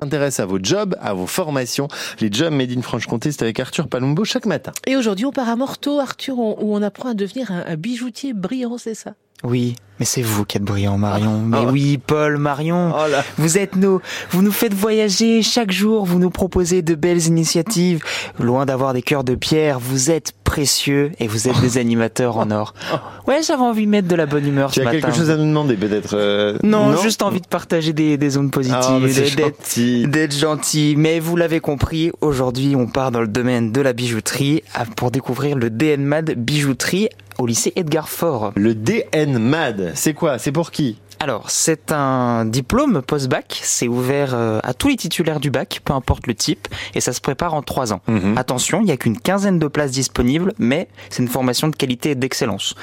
intéresse à vos jobs, à vos formations. Les jobs Made in Franche-Comté, c'est avec Arthur Palumbo chaque matin. Et aujourd'hui, on part à Morteau, Arthur, où on apprend à devenir un, bijoutier brillant, c'est ça? Oui, mais c'est vous qui êtes brillant, Marion. Ah. mais ah. oui, Paul, Marion, oh vous êtes nos, vous nous faites voyager chaque jour, vous nous proposez de belles initiatives. Loin d'avoir des cœurs de pierre, vous êtes précieux et vous êtes des animateurs en or. Ouais, j'avais envie de mettre de la bonne humeur tu ce matin. Tu as quelque chose à nous demander peut-être euh, non, juste envie de partager des, des zones positives, ah, d'être gentil. Mais vous l'avez compris, aujourd'hui on part dans le domaine de la bijouterie pour découvrir le DNMAD bijouterie au lycée Edgar Faure. Le DNMAD, c'est quoi? C'est pour qui? Alors, c'est un diplôme post-bac, c'est ouvert euh, à tous les titulaires du bac, peu importe le type, et ça se prépare en trois ans. Mhm. Attention, il n'y a qu'une quinzaine de places disponibles, mais c'est une formation de qualité et d'excellence.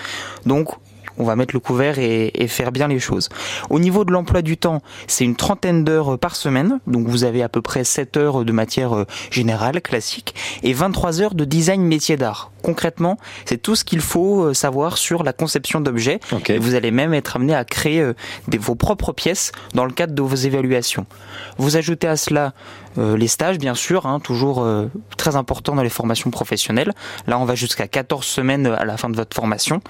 Donc, on va mettre le couvert et, faire bien les choses. Au niveau de l'emploi du temps, c'est une trentaine d'heures par semaine, donc vous avez à peu près 7 heures de matière euh, générale, classique, et 23 heures de design métier d'art. Concrètement, c'est tout ce qu'il faut euh, savoir sur la conception d'objets. Vous allez même être amené à créer euh, vos propres pièces dans le cadre de vos évaluations. Vous ajoutez à cela les stages, bien sûr, hein, toujours très important dans les formations professionnelles. Là, on va jusqu'à 14 semaines à la fin de votre formation.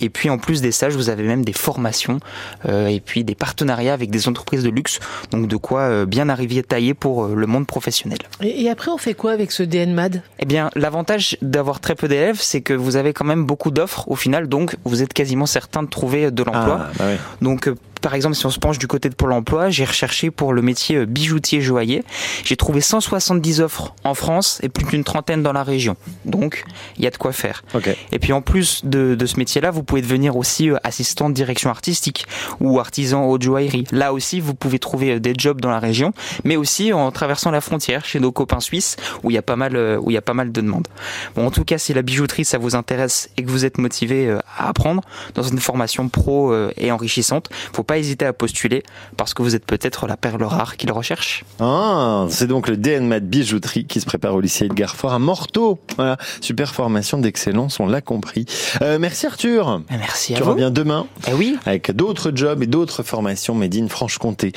Et puis, en plus des vous avez même des formations euh, et puis des partenariats avec des entreprises de luxe. Donc de quoi euh, bien arriver tailler pour euh, le monde professionnel. Et, après, on fait quoi avec ce DNMAD Eh bien, l'avantage d'avoir très peu d'élèves, c'est que vous avez quand même beaucoup d'offres au final, donc vous êtes quasiment certain de trouver de l'emploi. Ah, bah donc par exemple, si on se penche du côté de Pôle emploi, j'ai recherché pour le métier euh, bijoutier joaillier. J'ai trouvé 170 offres en France et plus d'une trentaine dans la région. Donc, il y a de quoi faire. Et puis en plus de, ce métier-là, vous pouvez devenir aussi euh, assistant de direction artistique ou artisan haute joaillerie. Là aussi, vous pouvez trouver euh, des jobs dans la région, mais aussi en traversant la frontière chez nos copains suisses où il y a pas mal, où il y a pas mal de demandes. Bon, en tout cas, si la bijouterie ça vous intéresse et que vous êtes motivé à apprendre dans une formation pro et enrichissante, faut pas hésiter à postuler parce que vous êtes peut-être la perle rare qu'il recherche. Ah, c'est donc le DNMAT bijouterie qui se prépare au lycée Edgar Faure à Morteau. Voilà, super formation d'excellence, on l'a compris. Euh, merci Arthur. Merci à tu reviens demain. Eh oui. Avec d'autres jobs et d'autres formations made in Franche-Comté.